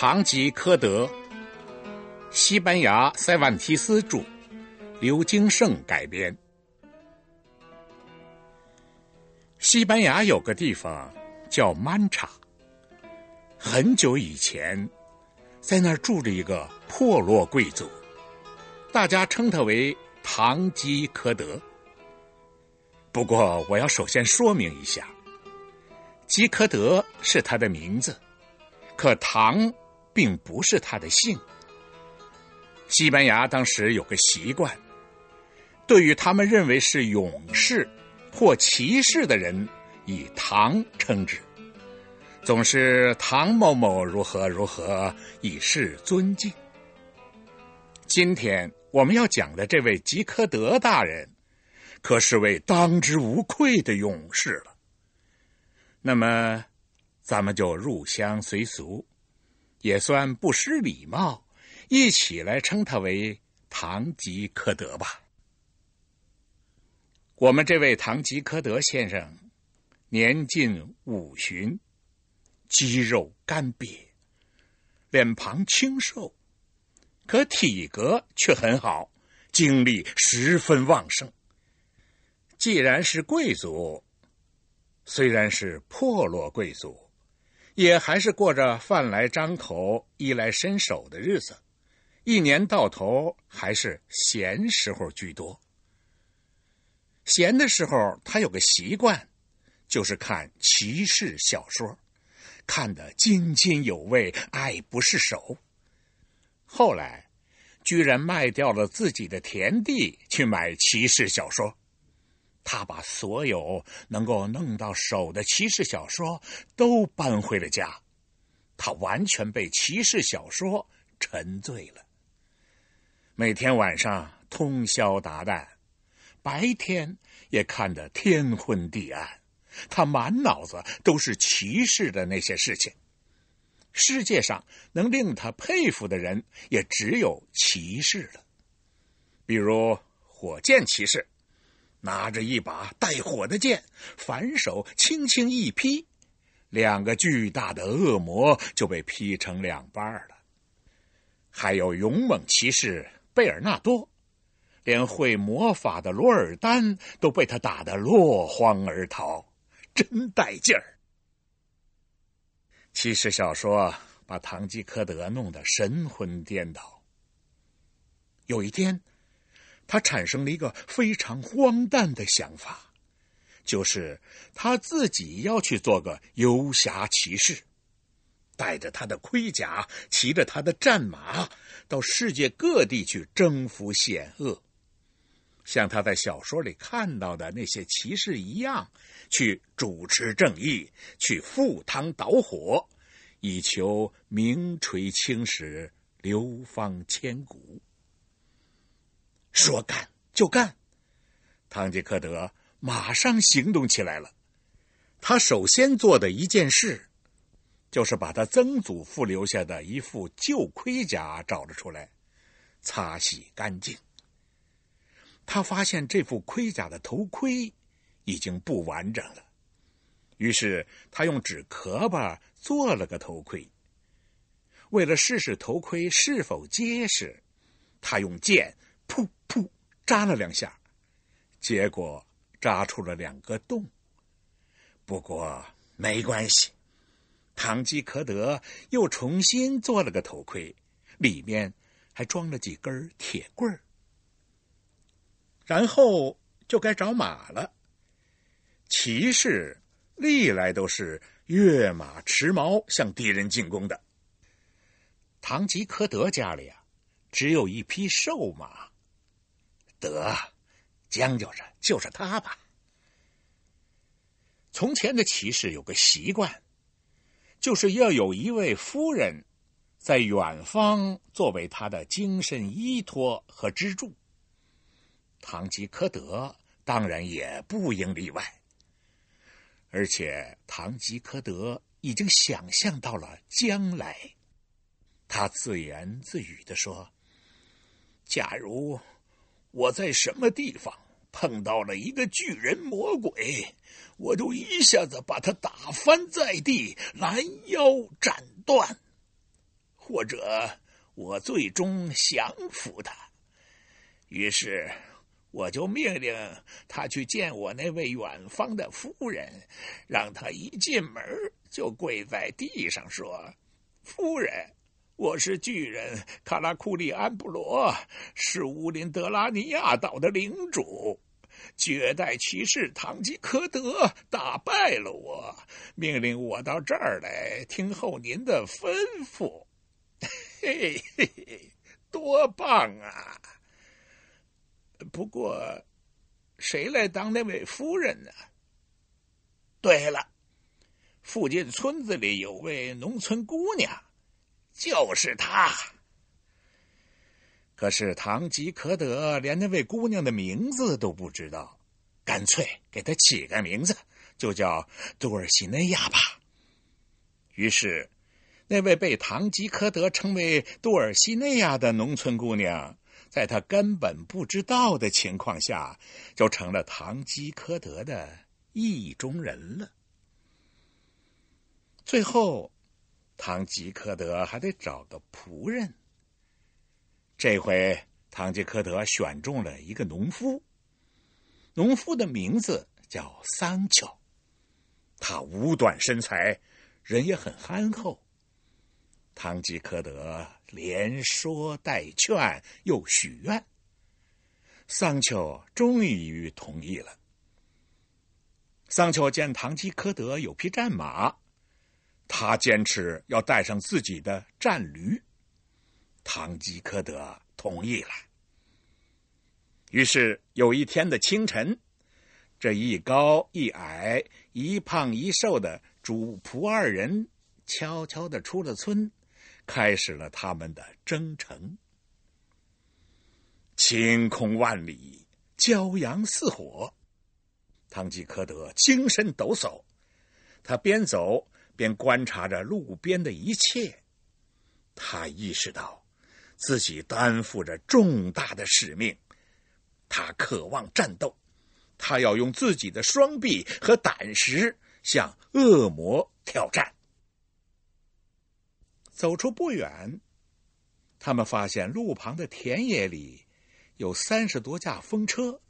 唐吉诃德，西班牙塞万提斯著，刘金胜改编。西班牙有个地方叫曼查，很久以前，在那儿住着一个破落贵族，大家称他为唐吉诃德。不过，我要首先说明一下，吉诃德是他的名字，可唐并不是他的姓。西班牙当时有个习惯，对于他们认为是勇士或骑士的人，以唐称之，总是唐某某如何如何，以示尊敬。今天我们要讲的这位吉科德大人。可是位当之无愧的勇士了。那么，咱们就入乡随俗，也算不失礼貌，一起来称他为堂吉诃德吧。我们这位堂吉诃德先生，年近五旬，肌肉干瘪，脸庞清瘦，可体格却很好，精力十分旺盛。既然是贵族，虽然是破落贵族，也还是过着饭来张口、衣来伸手的日子，一年到头还是闲时候居多。闲的时候，他有个习惯，就是看骑士小说，看得津津有味、爱不释手。后来，居然卖掉了自己的田地去买骑士小说。他把所有能够弄到手的骑士小说都搬回了家，他完全被骑士小说沉醉了。每天晚上通宵达旦，白天也看得天昏地暗。他满脑子都是骑士的那些事情。世界上能令他佩服的人也只有骑士了，比如火箭骑士。拿着一把带火的剑，反手轻轻一劈，两个巨大的恶魔就被劈成两半了。还有勇猛骑士贝尔纳多，连会魔法的罗尔丹都被他打得落荒而逃，真带劲儿。骑士小说把唐吉诃德弄得神魂颠倒。有一天。他产生了一个非常荒诞的想法，就是他自己要去做个游侠骑士，带着他的盔甲，骑着他的战马，到世界各地去征服险恶，像他在小说里看到的那些骑士一样，去主持正义，去赴汤蹈火，以求名垂青史，流芳千古。说干就干，汤吉诃德马上行动起来了。他首先做的一件事，就是把他曾祖父留下的一副旧盔甲找了出来，擦洗干净。他发现这副盔甲的头盔已经不完整了，于是他用纸壳吧做了个头盔。为了试试头盔是否结实，他用剑。噗噗，扎了两下，结果扎出了两个洞。不过没关系，唐吉诃德又重新做了个头盔，里面还装了几根铁棍儿。然后就该找马了。骑士历来都是跃马持矛向敌人进攻的。唐吉诃德家里啊，只有一匹瘦马。得，将就着就是他吧。从前的骑士有个习惯，就是要有一位夫人，在远方作为他的精神依托和支柱。堂吉诃德当然也不应例外。而且堂吉诃德已经想象到了将来，他自言自语的说：“假如……”我在什么地方碰到了一个巨人魔鬼，我就一下子把他打翻在地，拦腰斩断。或者我最终降服他。于是，我就命令他去见我那位远方的夫人，让他一进门就跪在地上说：“夫人，我是巨人卡拉库利安布罗，是乌林德拉尼亚岛的领主。”绝代骑士唐吉诃德打败了我，命令我到这儿来听候您的吩咐。嘿嘿嘿，多棒啊！不过，谁来当那位夫人呢？对了，附近村子里有位农村姑娘，就是她。可是堂吉诃德连那位姑娘的名字都不知道，干脆给她起个名字，就叫杜尔西内亚吧。于是，那位被堂吉诃德称为杜尔西内亚的农村姑娘，在他根本不知道的情况下，就成了堂吉诃德的意中人了。最后，唐吉诃德还得找个仆人。这回，唐吉诃德选中了一个农夫。农夫的名字叫桑乔，他五短身材，人也很憨厚。唐吉诃德连说带劝，又许愿。桑丘终于同意了。桑丘见唐吉诃德有匹战马，他坚持要带上自己的战驴。唐吉诃德同意了。于是有一天的清晨，这一高一矮、一胖一瘦的主仆二人悄悄的出了村，开始了他们的征程。晴空万里，骄阳似火，唐吉诃德精神抖擞，他边走边观察着路边的一切，他意识到。自己担负着重大的使命，他渴望战斗，他要用自己的双臂和胆识向恶魔挑战。走出不远，他们发现路旁的田野里有三十多架风车。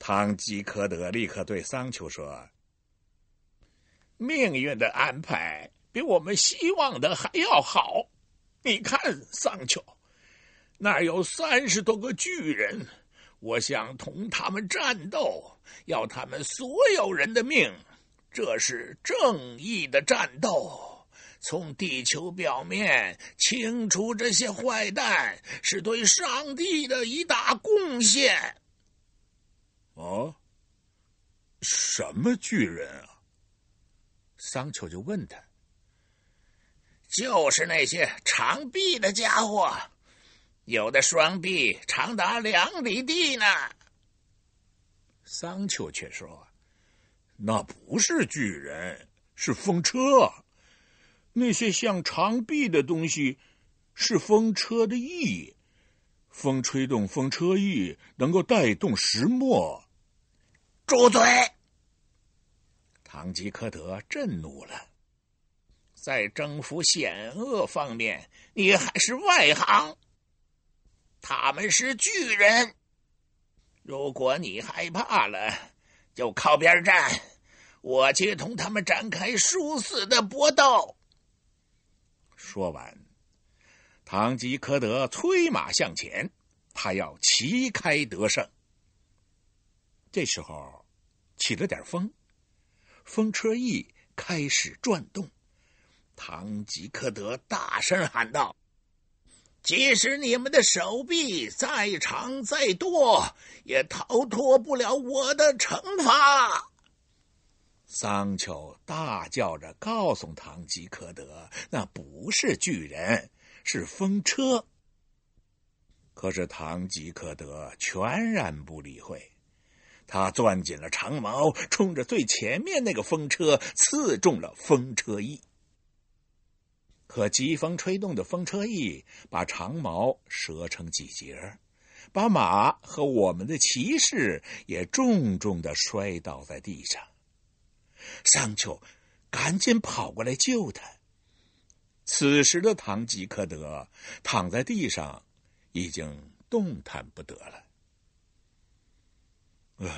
唐吉诃德立刻对桑丘说：“命运的安排比我们希望的还要好。”你看，桑丘，那儿有三十多个巨人，我想同他们战斗，要他们所有人的命。这是正义的战斗，从地球表面清除这些坏蛋，是对上帝的一大贡献。哦，什么巨人啊？桑丘就问他。就是那些长臂的家伙，有的双臂长达两里地呢。桑丘却说：“那不是巨人，是风车。那些像长臂的东西，是风车的翼。风吹动风车翼，能够带动石墨。”住嘴！堂吉诃德震怒了。在征服险恶方面，你还是外行。他们是巨人，如果你害怕了，就靠边站，我去同他们展开殊死的搏斗。说完，堂吉诃德催马向前，他要旗开得胜。这时候，起了点风，风车翼开始转动。唐吉诃德大声喊道：“即使你们的手臂再长再多，也逃脱不了我的惩罚。”桑丘大叫着告诉唐吉诃德：“那不是巨人，是风车。”可是唐吉诃德全然不理会，他攥紧了长矛，冲着最前面那个风车刺中了风车翼。可疾风吹动的风车翼把长矛折成几截，把马和我们的骑士也重重的摔倒在地上。桑丘赶紧跑过来救他，此时的唐吉诃德躺在地上，已经动弹不得了。哎，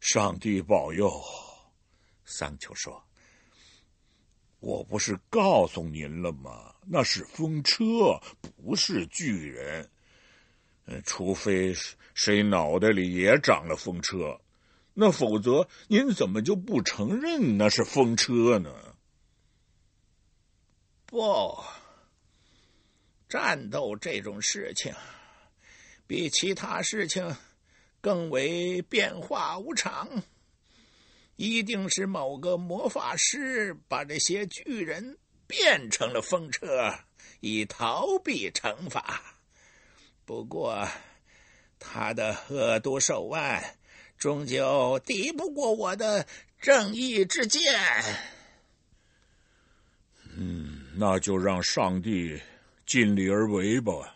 上帝保佑！桑丘说：“我不是告诉您了吗？那是风车，不是巨人。除非谁脑袋里也长了风车，那否则您怎么就不承认那是风车呢？”不，战斗这种事情，比其他事情更为变化无常。一定是某个魔法师把这些巨人变成了风车，以逃避惩罚。不过，他的恶毒手腕终究敌不过我的正义之剑。嗯。那就让上帝尽力而为吧。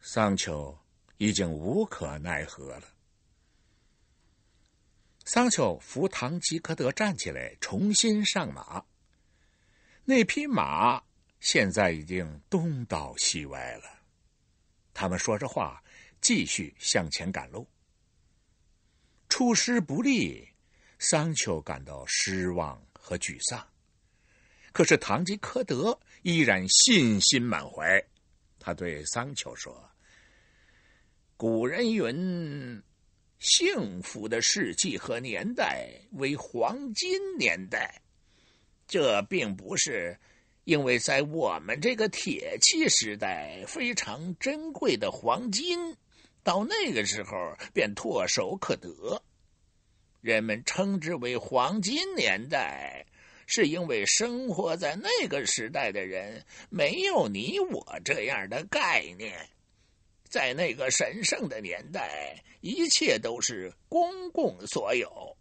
桑丘已经无可奈何了。桑丘扶唐吉诃德站起来，重新上马。那匹马现在已经东倒西歪了。他们说着话，继续向前赶路。出师不利，桑丘感到失望和沮丧。可是唐吉诃德依然信心满怀，他对桑丘说：“古人云，幸福的世纪和年代为黄金年代。这并不是因为在我们这个铁器时代非常珍贵的黄金，到那个时候便唾手可得。人们称之为黄金年代。”是因为生活在那个时代的人没有你我这样的概念，在那个神圣的年代，一切都是公共所有，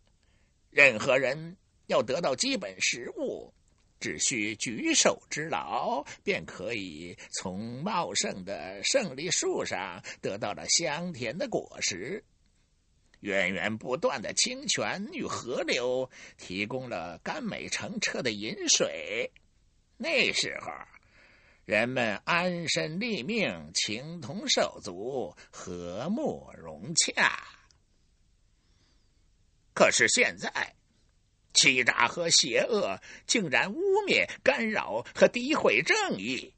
任何人要得到基本食物，只需举手之劳，便可以从茂盛的胜利树上得到了香甜的果实。源源不断的清泉与河流提供了甘美澄澈的饮水。那时候，人们安身立命，情同手足，和睦融洽。可是现在，欺诈和邪恶竟然污蔑、干扰和诋毁正义，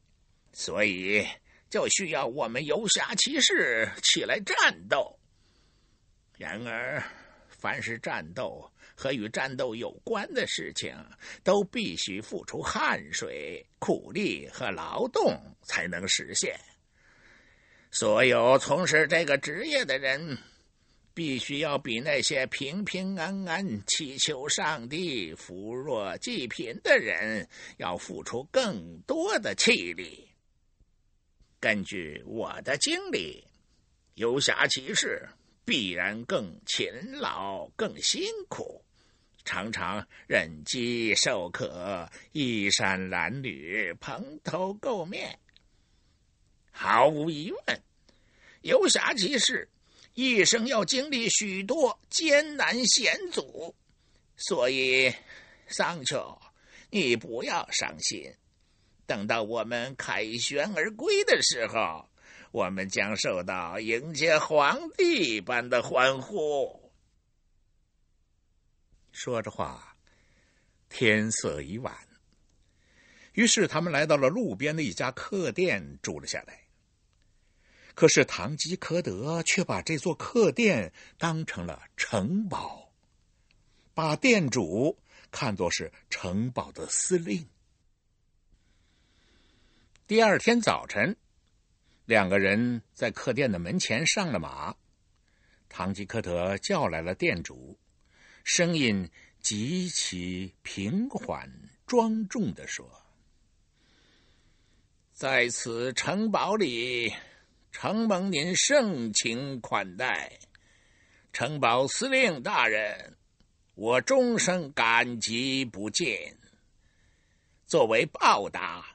所以就需要我们游侠骑士起来战斗。然而，凡是战斗和与战斗有关的事情，都必须付出汗水、苦力和劳动才能实现。所有从事这个职业的人，必须要比那些平平安安祈求上帝扶弱济贫的人要付出更多的气力。根据我的经历，游侠骑士。必然更勤劳、更辛苦，常常忍饥受渴、衣衫褴褛、蓬头垢面。毫无疑问，游侠骑士一生要经历许多艰难险阻，所以，桑丘，你不要伤心。等到我们凯旋而归的时候。我们将受到迎接皇帝般的欢呼。说着话，天色已晚。于是他们来到了路边的一家客店，住了下来。可是唐吉诃德却把这座客店当成了城堡，把店主看作是城堡的司令。第二天早晨。两个人在客店的门前上了马，堂吉诃德叫来了店主，声音极其平缓庄重的说：“在此城堡里，承蒙您盛情款待，城堡司令大人，我终生感激不尽。作为报答，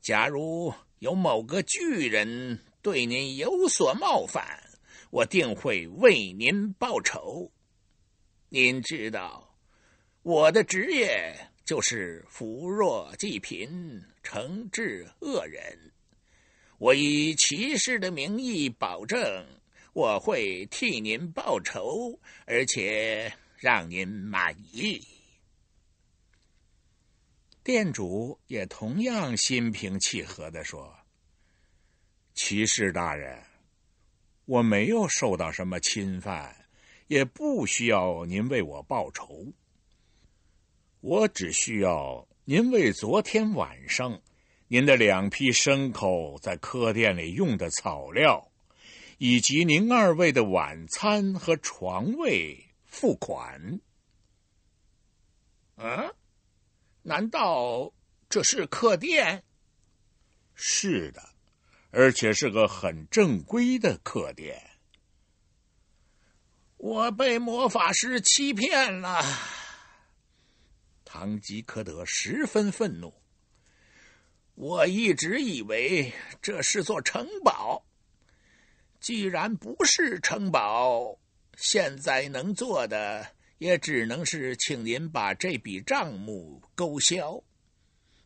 假如……”有某个巨人对您有所冒犯，我定会为您报仇。您知道，我的职业就是扶弱济贫，惩治恶人。我以骑士的名义保证，我会替您报仇，而且让您满意。店主也同样心平气和的说：“骑士大人，我没有受到什么侵犯，也不需要您为我报仇。我只需要您为昨天晚上您的两批牲口在客店里用的草料，以及您二位的晚餐和床位付款。”啊？难道这是客店？是的，而且是个很正规的客店。我被魔法师欺骗了。唐吉诃德十分愤怒。我一直以为这是座城堡，既然不是城堡，现在能做的。也只能是请您把这笔账目勾销。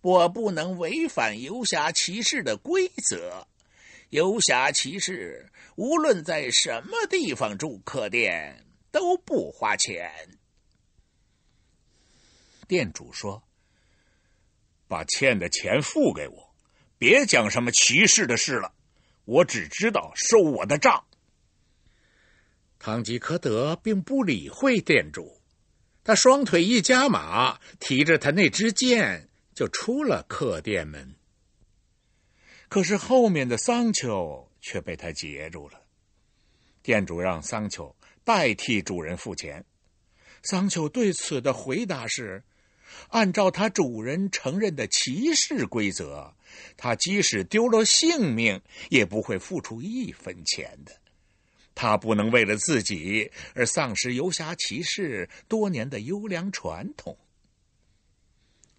我不能违反游侠骑士的规则。游侠骑士无论在什么地方住客店都不花钱。店主说：“把欠的钱付给我，别讲什么骑士的事了。我只知道收我的账。”唐吉诃德并不理会店主，他双腿一夹马，提着他那支剑就出了客店门。可是后面的桑丘却被他截住了。店主让桑丘代替主人付钱，桑丘对此的回答是：按照他主人承认的骑士规则，他即使丢了性命，也不会付出一分钱的。他不能为了自己而丧失游侠骑士多年的优良传统，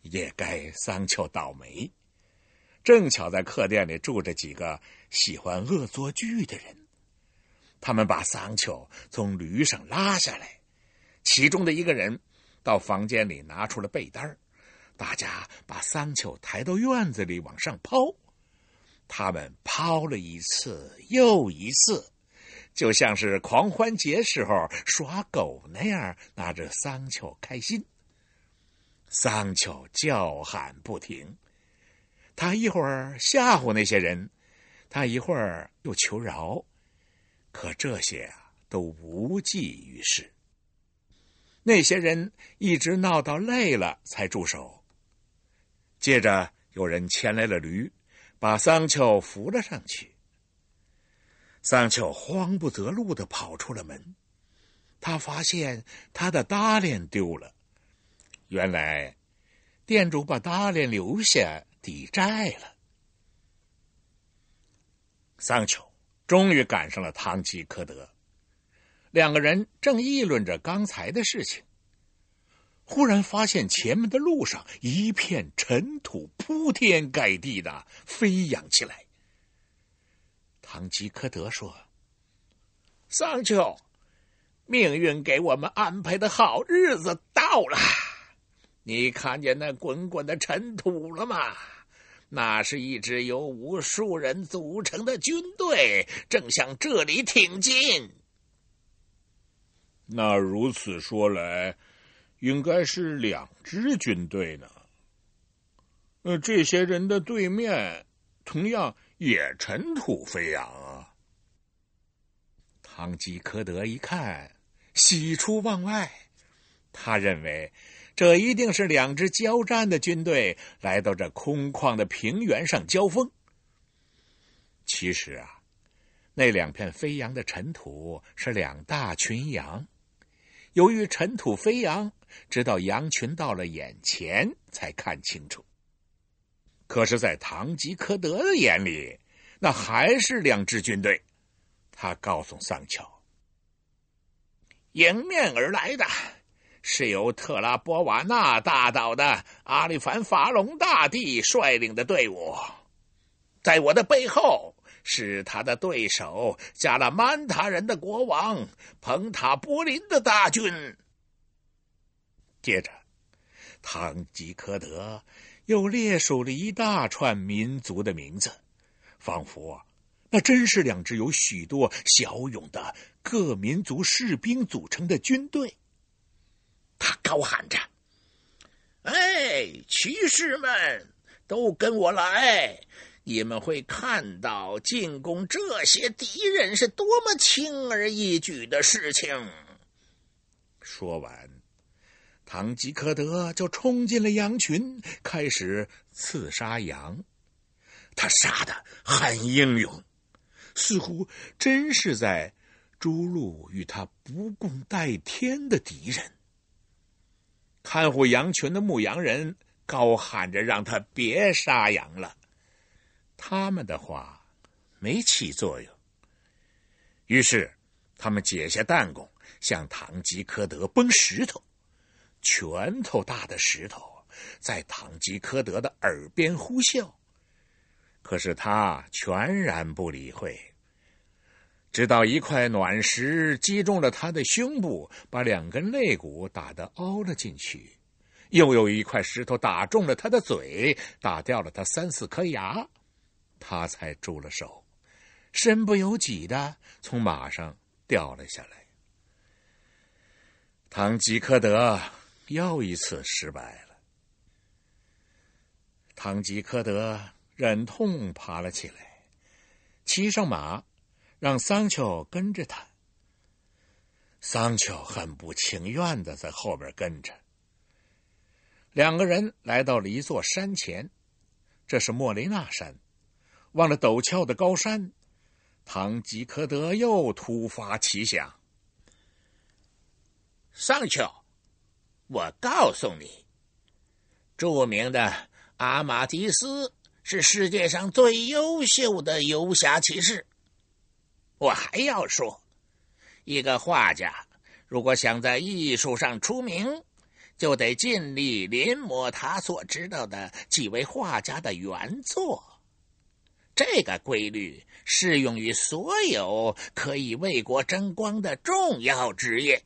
也该桑丘倒霉。正巧在客店里住着几个喜欢恶作剧的人，他们把桑丘从驴上拉下来，其中的一个人到房间里拿出了被单大家把桑丘抬到院子里往上抛，他们抛了一次又一次。就像是狂欢节时候耍狗那样，拿着桑丘开心。桑丘叫喊不停，他一会儿吓唬那些人，他一会儿又求饶，可这些啊都无济于事。那些人一直闹到累了才住手。接着有人牵来了驴，把桑丘扶了上去。桑丘慌不择路的跑出了门，他发现他的搭链丢了。原来，店主把搭链留下抵债了。桑丘终于赶上了唐吉诃德，两个人正议论着刚才的事情，忽然发现前面的路上一片尘土铺天盖地的飞扬起来。唐吉诃德说：“桑丘，命运给我们安排的好日子到了。你看见那滚滚的尘土了吗？那是一支由无数人组成的军队，正向这里挺进。那如此说来，应该是两支军队呢。呃，这些人的对面，同样。”也尘土飞扬啊！唐吉诃德一看，喜出望外。他认为，这一定是两支交战的军队来到这空旷的平原上交锋。其实啊，那两片飞扬的尘土是两大群羊。由于尘土飞扬，直到羊群到了眼前，才看清楚。可是，在唐吉诃德的眼里，那还是两支军队。他告诉桑乔，迎面而来的是由特拉波瓦纳大岛的阿里凡法隆大帝率领的队伍，在我的背后是他的对手加拉曼塔人的国王彭塔波林的大军。接着。唐吉诃德又列数了一大串民族的名字，仿佛那真是两支有许多骁勇的各民族士兵组成的军队。他高喊着：“哎，骑士们，都跟我来！你们会看到进攻这些敌人是多么轻而易举的事情。”说完，唐吉诃德就冲进了羊群，开始刺杀羊。他杀的很英勇，似乎真是在诛戮与他不共戴天的敌人。看护羊群的牧羊人高喊着：“让他别杀羊了。”他们的话没起作用。于是，他们解下弹弓，向唐吉诃德崩石头。拳头大的石头在唐吉诃德的耳边呼啸，可是他全然不理会。直到一块卵石击中了他的胸部，把两根肋骨打得凹了进去；又有一块石头打中了他的嘴，打掉了他三四颗牙，他才住了手，身不由己的从马上掉了下来。唐吉诃德又一次失败了。唐吉诃德忍痛爬了起来，骑上马。让桑丘跟着他。桑丘很不情愿的在后边跟着。两个人来到了一座山前，这是莫雷纳山。望着陡峭的高山，唐吉诃德又突发奇想：“桑丘，我告诉你，著名的阿马迪斯是世界上最优秀的游侠骑士。”我还要说，一个画家如果想在艺术上出名，就得尽力临摹他所知道的几位画家的原作。这个规律适用于所有可以为国争光的重要职业。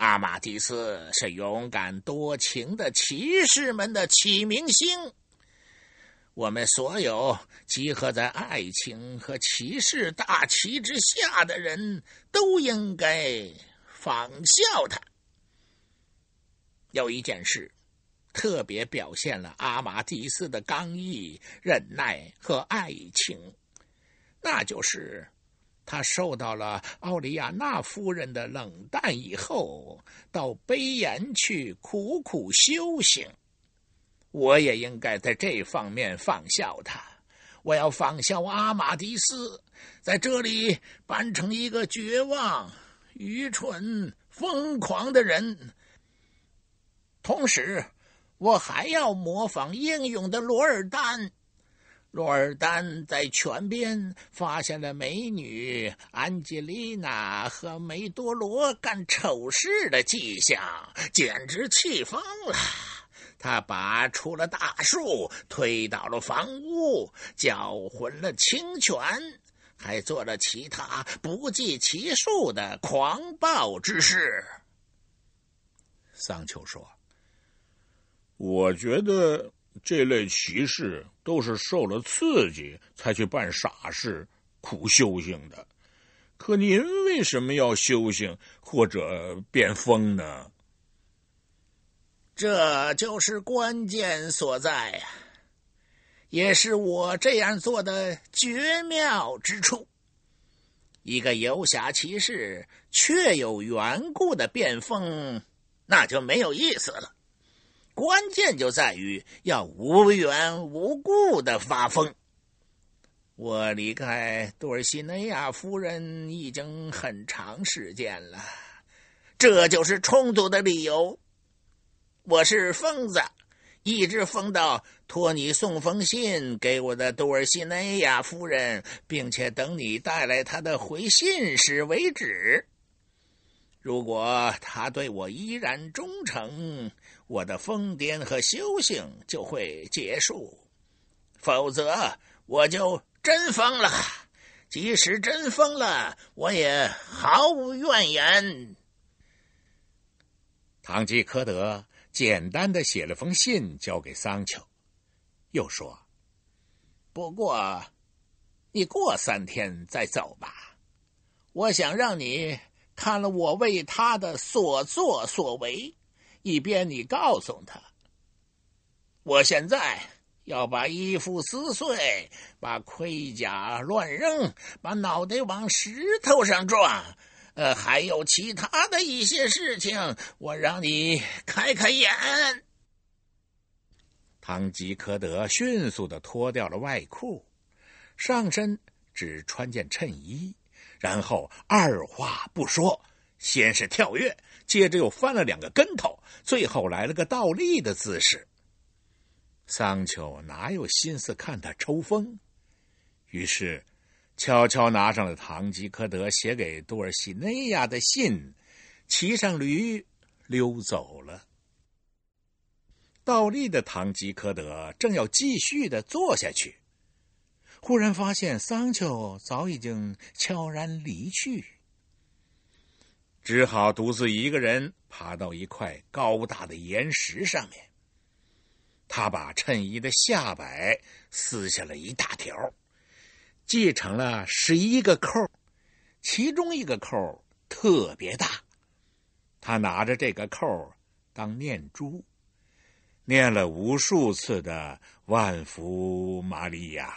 阿马蒂斯是勇敢多情的骑士们的启明星。我们所有集合在爱情和骑士大旗之下的人都应该仿效他。有一件事，特别表现了阿马蒂斯的刚毅、忍耐和爱情，那就是他受到了奥利亚娜夫人的冷淡以后，到卑岩去苦苦修行。我也应该在这方面仿效他。我要仿效阿马迪斯，在这里扮成一个绝望、愚蠢、疯狂的人。同时，我还要模仿英勇的罗尔丹。罗尔丹在泉边发现了美女安吉丽娜和梅多罗干丑事的迹象，简直气疯了。他拔出了大树，推倒了房屋，搅浑了清泉，还做了其他不计其数的狂暴之事。桑丘说：“我觉得这类骑士都是受了刺激才去办傻事、苦修行的。可您为什么要修行或者变疯呢？”这就是关键所在呀，也是我这样做的绝妙之处。一个游侠骑士确有缘故的变疯，那就没有意思了。关键就在于要无缘无故的发疯。我离开多尔西内亚夫人已经很长时间了，这就是充足的理由。我是疯子，一直疯到托你送封信给我的多尔西内亚夫人，并且等你带来他的回信时为止。如果他对我依然忠诚，我的疯癫和修行就会结束；否则，我就真疯了。即使真疯了，我也毫无怨言。堂吉诃德。简单的写了封信交给桑丘，又说：“不过，你过三天再走吧。我想让你看了我为他的所作所为，以便你告诉他。我现在要把衣服撕碎，把盔甲乱扔，把脑袋往石头上撞。”呃，还有其他的一些事情，我让你开开眼。唐吉诃德迅速的脱掉了外裤，上身只穿件衬衣，然后二话不说，先是跳跃，接着又翻了两个跟头，最后来了个倒立的姿势。桑丘哪有心思看他抽风？于是。悄悄拿上了唐吉诃德写给多尔西内亚的信，骑上驴溜走了。倒立的唐吉诃德正要继续的坐下去，忽然发现桑丘早已经悄然离去，只好独自一个人爬到一块高大的岩石上面。他把衬衣的下摆撕下了一大条。系成了十一个扣，其中一个扣特别大。他拿着这个扣当念珠，念了无数次的“万福玛利亚”，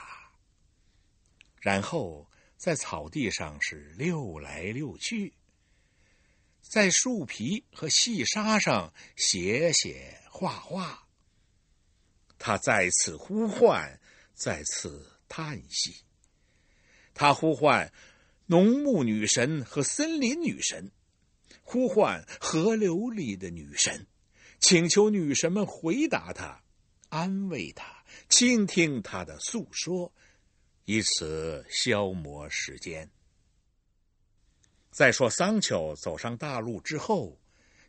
然后在草地上是溜来溜去，在树皮和细沙上写写画画。他再次呼唤，再次叹息。他呼唤农牧女神和森林女神，呼唤河流里的女神，请求女神们回答他，安慰他，倾听他的诉说，以此消磨时间。再说，桑丘走上大路之后，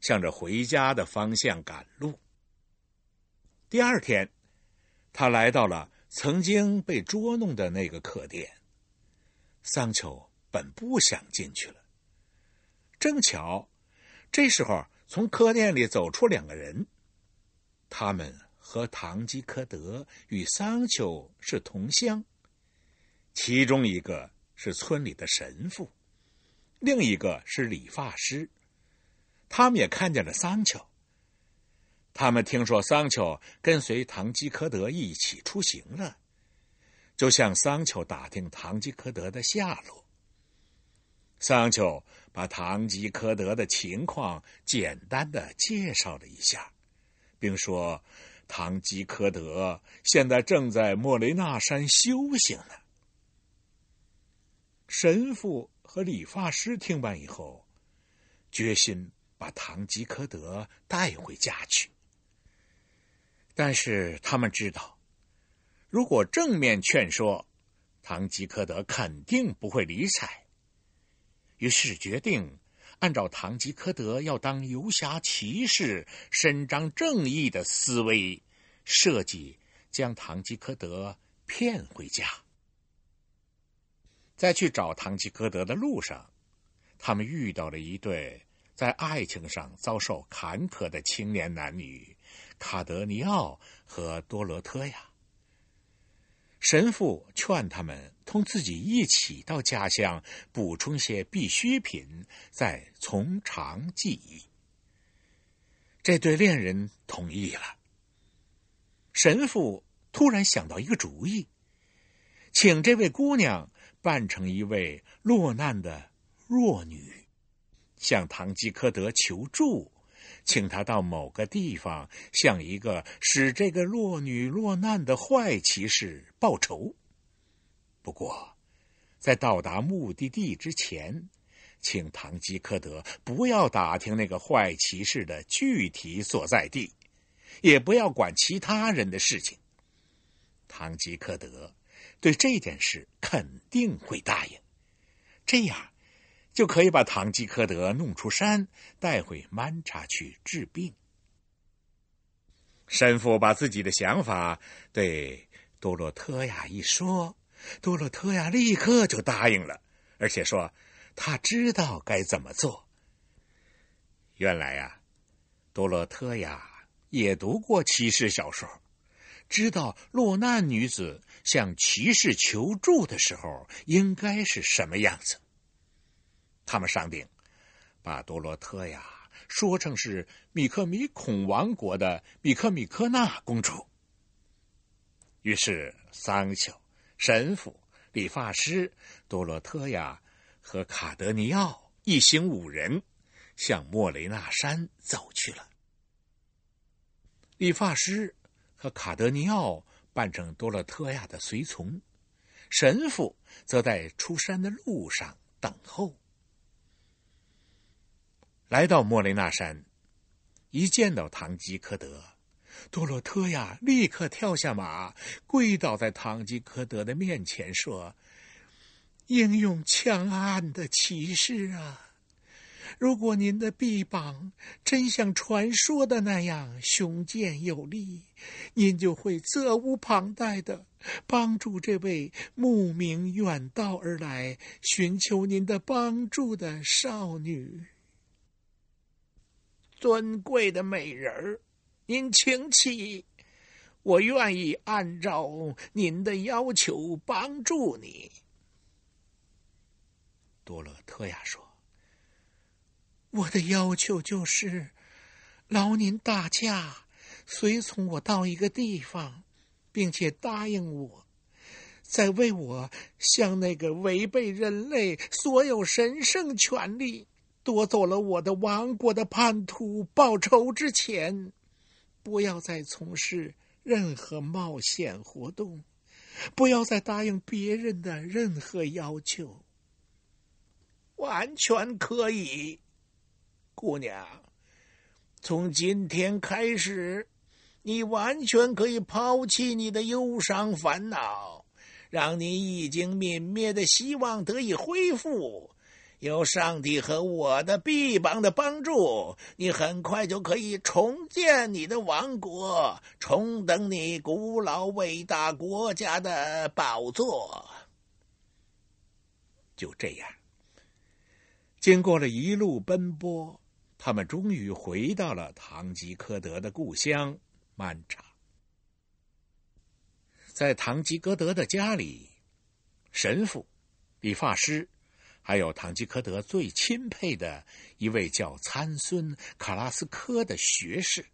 向着回家的方向赶路。第二天，他来到了曾经被捉弄的那个客店。桑丘本不想进去了，正巧，这时候从客店里走出两个人，他们和唐吉诃德与桑丘是同乡。其中一个是村里的神父，另一个是理发师。他们也看见了桑丘。他们听说桑丘跟随唐吉诃德一起出行了。就向桑丘打听唐吉诃德的下落。桑丘把唐吉诃德的情况简单的介绍了一下，并说：“唐吉诃德现在正在莫雷纳山修行呢。”神父和理发师听完以后，决心把堂吉诃德带回家去。但是他们知道。如果正面劝说，堂吉诃德肯定不会理睬。于是决定按照堂吉诃德要当游侠骑士、伸张正义的思维，设计将堂吉诃德骗回家。在去找堂吉诃德的路上，他们遇到了一对在爱情上遭受坎坷的青年男女——卡德尼奥和多罗特呀。神父劝他们同自己一起到家乡补充些必需品，再从长计议。这对恋人同意了。神父突然想到一个主意，请这位姑娘扮成一位落难的弱女，向唐吉诃德求助。请他到某个地方，向一个使这个弱女落难的坏骑士报仇。不过，在到达目的地之前，请唐吉诃德不要打听那个坏骑士的具体所在地，也不要管其他人的事情。唐吉诃德对这件事肯定会答应。这样。就可以把堂吉诃德弄出山，带回曼茶去治病。神父把自己的想法对多洛特亚一说，多洛特亚立刻就答应了，而且说他知道该怎么做。原来呀，多洛特亚也读过骑士小说，知道落难女子向骑士求助的时候应该是什么样子。他们商定，把多罗特呀说成是米克米孔王国的米克米科娜公主。于是，桑丘、神父、理发师、多罗特呀和卡德尼奥一行五人向莫雷纳山走去了。理发师和卡德尼奥扮成多洛特亚的随从，神父则在出山的路上等候。来到莫雷纳山，一见到唐吉诃德，多洛特亚立刻跳下马，跪倒在唐吉诃德的面前，说：“英勇强悍的骑士啊！”如果您的臂膀真像传说的那样雄健有力，您就会责无旁贷的帮助这位慕名远道而来寻求您的帮助的少女。尊贵的美人儿，您请起，我愿意按照您的要求帮助你。多洛特亚说。我的要求就是，劳您大驾，随从我到一个地方，并且答应我，在为我向那个违背人类所有神圣权利、夺走了我的王国的叛徒报仇之前，不要再从事任何冒险活动，不要再答应别人的任何要求。完全可以。姑娘，从今天开始，你完全可以抛弃你的忧伤烦恼，让你已经泯灭的希望得以恢复。有上帝和我的臂膀的帮助，你很快就可以重建你的王国，重登你古老伟大国家的宝座。就这样，经过了一路奔波。他们终于回到了唐吉诃德的故乡曼茶。在唐吉诃德的家里，神父、理发师，还有唐吉诃德最钦佩的一位叫参孙·卡拉斯科的学士，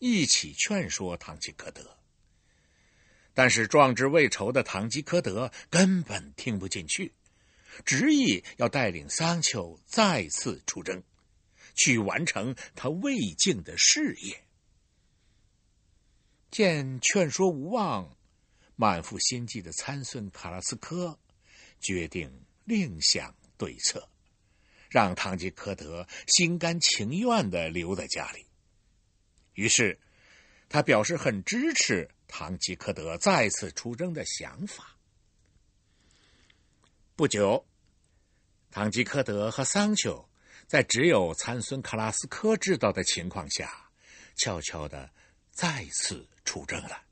一起劝说唐吉诃德。但是壮志未酬的唐吉诃德根本听不进去，执意要带领桑丘再次出征。去完成他未竟的事业。见劝说无望，满腹心计的参孙卡拉斯科决定另想对策，让堂吉诃德心甘情愿的留在家里。于是，他表示很支持堂吉诃德再次出征的想法。不久，堂吉诃德和桑丘。在只有参孙克拉斯科知道的情况下，悄悄的再次出征了。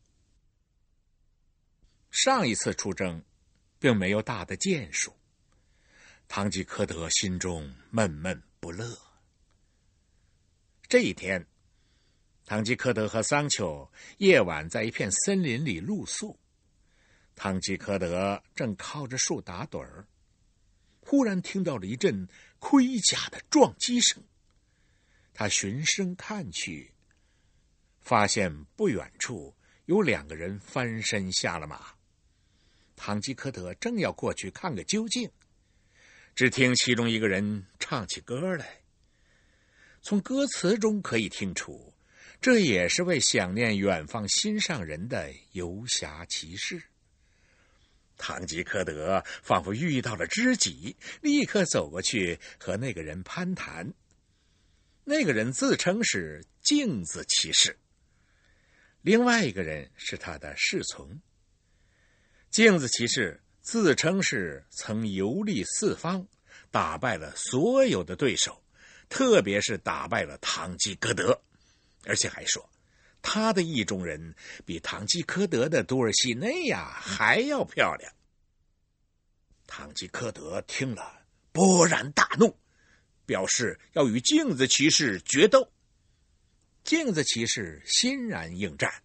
上一次出征，并没有大的建树。唐吉诃德心中闷闷不乐。这一天，唐吉诃德和桑丘夜晚在一片森林里露宿。唐吉诃德正靠着树打盹儿，忽然听到了一阵。盔甲的撞击声。他循声看去，发现不远处有两个人翻身下了马。堂吉诃德正要过去看个究竟，只听其中一个人唱起歌来。从歌词中可以听出，这也是为想念远方心上人的游侠骑士。堂吉诃德仿佛遇到了知己，立刻走过去和那个人攀谈。那个人自称是镜子骑士，另外一个人是他的侍从。镜子骑士自称是曾游历四方，打败了所有的对手，特别是打败了堂吉诃德，而且还说。他的意中人比堂吉诃德的多尔西内亚还要漂亮。堂吉诃德听了，勃然大怒，表示要与镜子骑士决斗。镜子骑士欣然应战，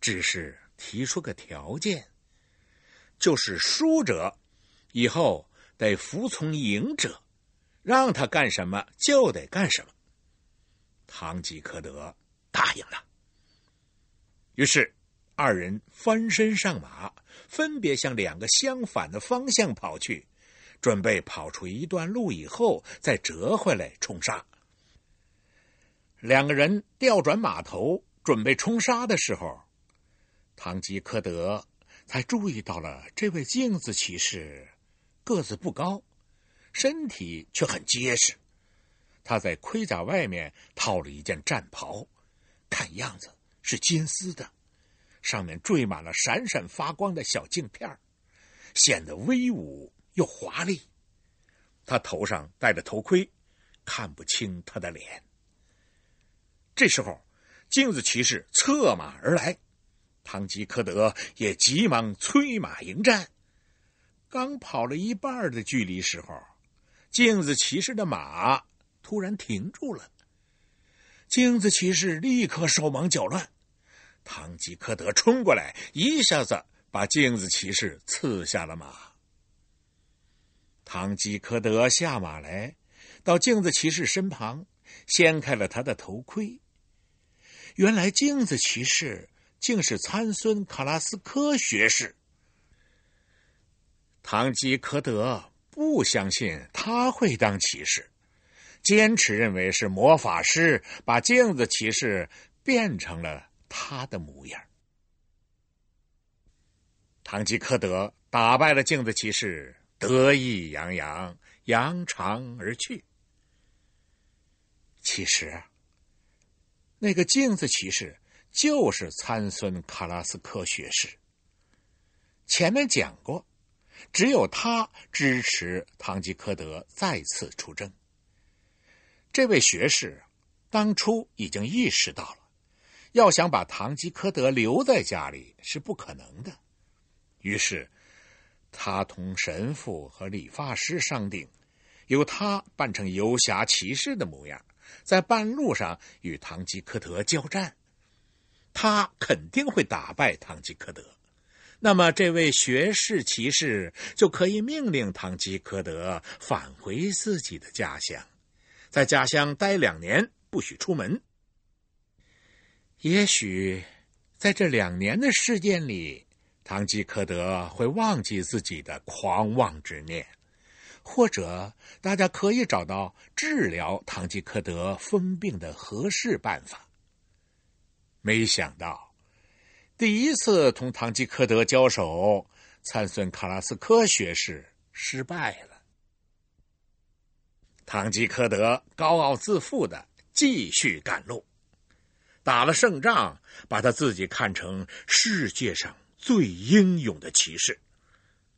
只是提出个条件，就是输者以后得服从赢者，让他干什么就得干什么。堂吉诃德答应了。于是，二人翻身上马，分别向两个相反的方向跑去，准备跑出一段路以后再折回来冲杀。两个人调转马头，准备冲杀的时候，唐吉诃德才注意到了这位镜子骑士个子不高，身体却很结实。他在盔甲外面套了一件战袍，看样子是金丝的，上面缀满了闪闪发光的小镜片显得威武又华丽。他头上戴着头盔，看不清他的脸。这时候，镜子骑士策马而来，唐吉诃德也急忙催马迎战。刚跑了一半的距离时候，镜子骑士的马。突然停住了，镜子骑士立刻手忙脚乱。堂吉诃德冲过来，一下子把镜子骑士刺下了马。堂吉诃德下马来，到镜子骑士身旁，掀开了他的头盔。原来镜子骑士竟是参孙卡拉斯科学士。堂吉诃德不相信他会当骑士。坚持认为是魔法师把镜子骑士变成了他的模样。唐吉诃德打败了镜子骑士，得意洋洋，扬长而去。其实，那个镜子骑士就是参孙卡拉斯科学士。前面讲过，只有他支持唐吉诃德再次出征。这位学士当初已经意识到了，要想把堂吉诃德留在家里是不可能的。于是，他同神父和理发师商定，由他扮成游侠骑士的模样，在半路上与堂吉诃德交战。他肯定会打败堂吉诃德，那么这位学士骑士就可以命令堂吉诃德返回自己的家乡。在家乡待两年，不许出门。也许在这两年的时间里，堂吉诃德会忘记自己的狂妄之念，或者大家可以找到治疗堂吉诃德疯病的合适办法。没想到，第一次同堂吉诃德交手，参孙卡拉斯科学士失败了。堂吉诃德高傲自负的继续赶路，打了胜仗，把他自己看成世界上最英勇的骑士。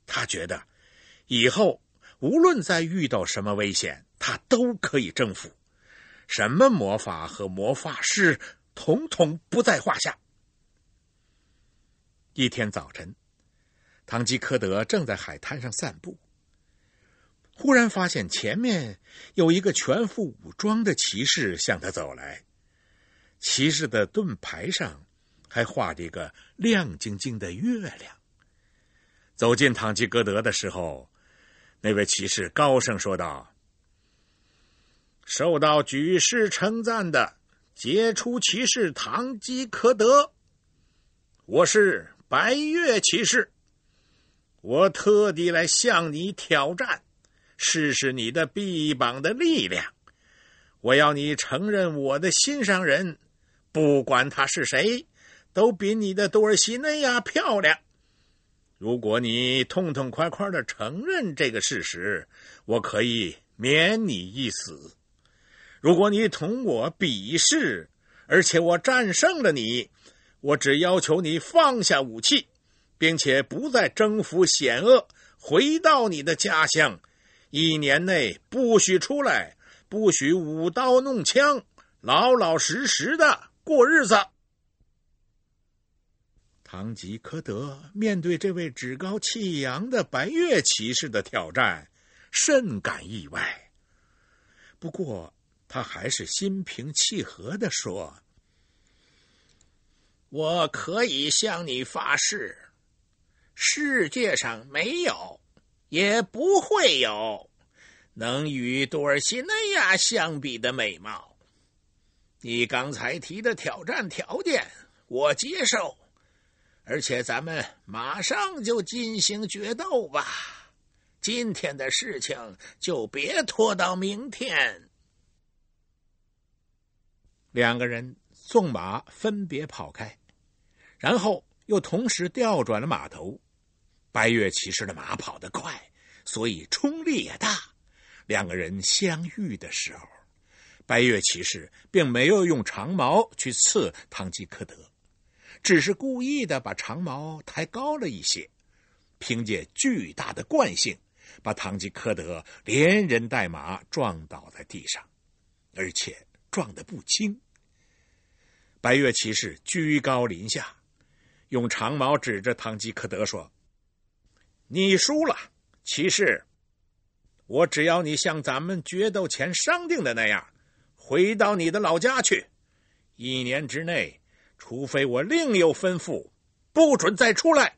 他觉得，以后无论再遇到什么危险，他都可以征服，什么魔法和魔法师，统统不在话下。一天早晨，唐吉诃德正在海滩上散步。忽然发现前面有一个全副武装的骑士向他走来，骑士的盾牌上还画着一个亮晶晶的月亮。走进唐吉诃德的时候，那位骑士高声说道：“受到举世称赞的杰出骑士唐吉诃德，我是白月骑士，我特地来向你挑战。”试试你的臂膀的力量，我要你承认我的心上人，不管他是谁，都比你的多尔西内亚漂亮。如果你痛痛快快的承认这个事实，我可以免你一死；如果你同我比试，而且我战胜了你，我只要求你放下武器，并且不再征服险恶，回到你的家乡。一年内不许出来，不许舞刀弄枪，老老实实的过日子。唐吉诃德面对这位趾高气扬的白月骑士的挑战，甚感意外。不过，他还是心平气和的说：“我可以向你发誓，世界上没有，也不会有能与多尔西内亚相比的美貌。你刚才提的挑战条件，我接受，而且咱们马上就进行决斗吧。今天的事情就别拖到明天。两个人纵马分别跑开。然后又同时调转了马头，白月骑士的马跑得快，所以冲力也大。两个人相遇的时候，白月骑士并没有用长矛去刺唐吉诃德，只是故意的把长矛抬高了一些，凭借巨大的惯性，把唐吉诃德连人带马撞倒在地上，而且撞得不轻。白月骑士居高临下。用长矛指着唐吉诃德说：“你输了，骑士。我只要你像咱们决斗前商定的那样，回到你的老家去。一年之内，除非我另有吩咐，不准再出来。”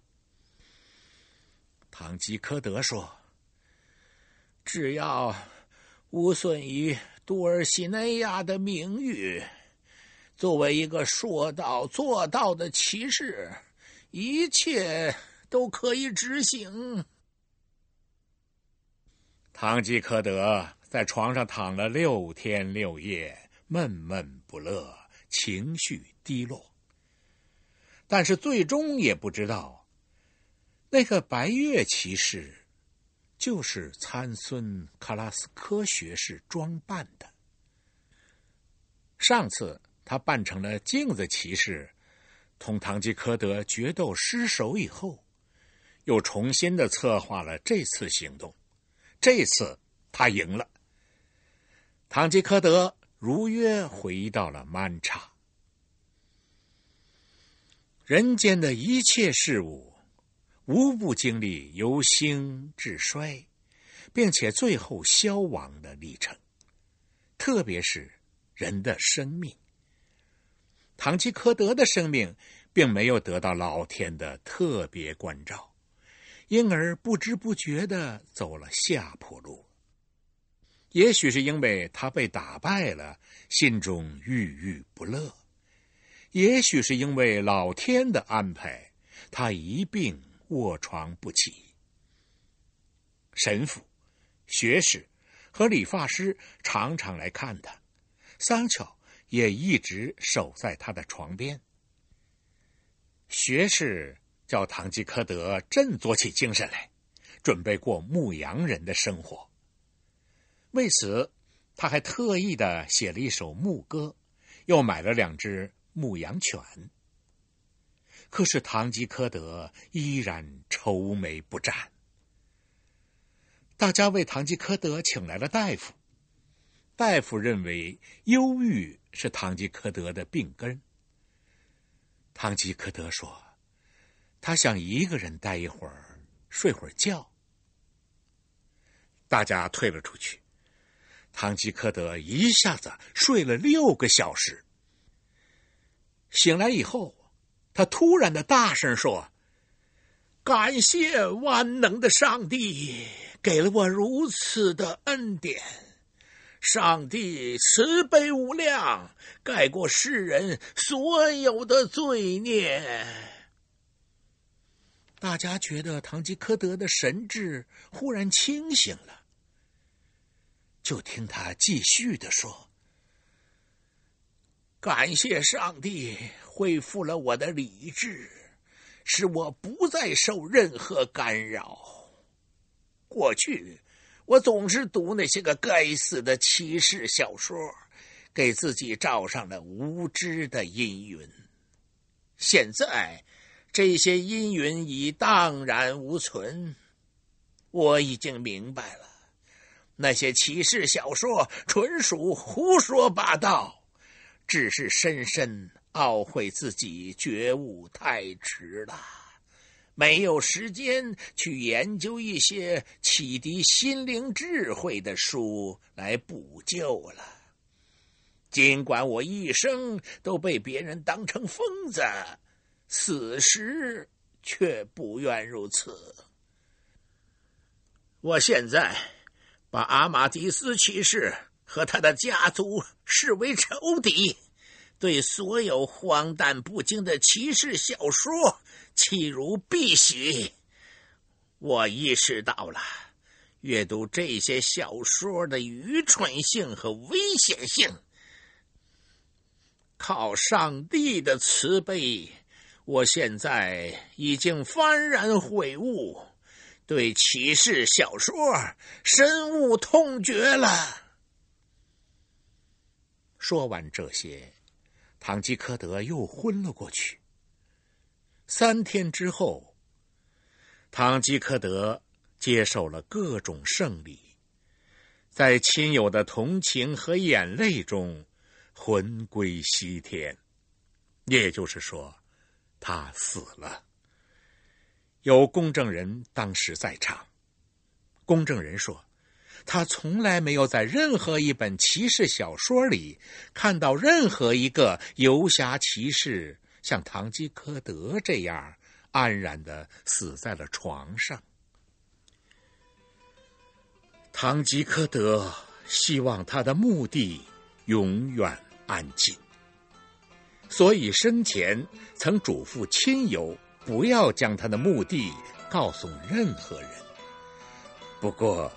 唐吉诃德说：“只要无损于多尔西内亚的名誉。”作为一个说到做到的骑士，一切都可以执行。唐吉诃德在床上躺了六天六夜，闷闷不乐，情绪低落。但是最终也不知道，那个白月骑士就是参孙卡拉斯科学士装扮的。上次。他扮成了镜子骑士，同唐吉诃德决斗失手以后，又重新的策划了这次行动。这次他赢了，堂吉诃德如约回到了曼茶。人间的一切事物，无不经历由兴至衰，并且最后消亡的历程，特别是人的生命。唐吉诃德的生命并没有得到老天的特别关照，因而不知不觉的走了下坡路。也许是因为他被打败了，心中郁郁不乐；也许是因为老天的安排，他一病卧床不起。神父、学士和理发师常常来看他，桑乔。也一直守在他的床边。学士叫唐吉诃德振作起精神来，准备过牧羊人的生活。为此，他还特意的写了一首牧歌，又买了两只牧羊犬。可是唐吉诃德依然愁眉不展。大家为唐吉诃德请来了大夫。大夫认为忧郁是唐吉诃德的病根。唐吉诃德说：“他想一个人待一会儿，睡会儿觉。”大家退了出去。唐吉诃德一下子睡了六个小时。醒来以后，他突然的大声说：“感谢万能的上帝，给了我如此的恩典。”上帝慈悲无量，盖过世人所有的罪孽。大家觉得唐吉诃德的神智忽然清醒了，就听他继续的说：“感谢上帝恢复了我的理智，使我不再受任何干扰。过去。”我总是读那些个该死的骑士小说，给自己罩上了无知的阴云。现在，这些阴云已荡然无存。我已经明白了，那些骑士小说纯属胡说八道，只是深深懊悔自己觉悟太迟了。没有时间去研究一些启迪心灵智慧的书来补救了。尽管我一生都被别人当成疯子，此时却不愿如此。我现在把阿马迪斯骑士和他的家族视为仇敌，对所有荒诞不经的骑士小说弃如敝屣。我意识到了阅读这些小说的愚蠢性和危险性。靠上帝的慈悲，我现在已经幡然悔悟。对骑士小说深恶痛绝了。说完这些，唐吉诃德又昏了过去。三天之后，唐吉诃德接受了各种胜利，在亲友的同情和眼泪中魂归西天，也就是说，他死了。有公证人当时在场。公证人说，他从来没有在任何一本骑士小说里看到任何一个游侠骑士像唐吉诃德这样安然的死在了床上。唐吉诃德希望他的墓地永远安静，所以生前曾嘱咐亲友。不要将他的目的告诉任何人。不过，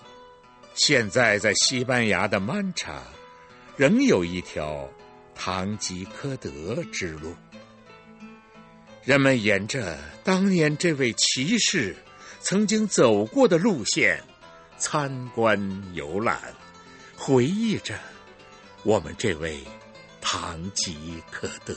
现在在西班牙的曼查，仍有一条唐吉诃德之路。人们沿着当年这位骑士曾经走过的路线参观游览，回忆着我们这位唐吉诃德。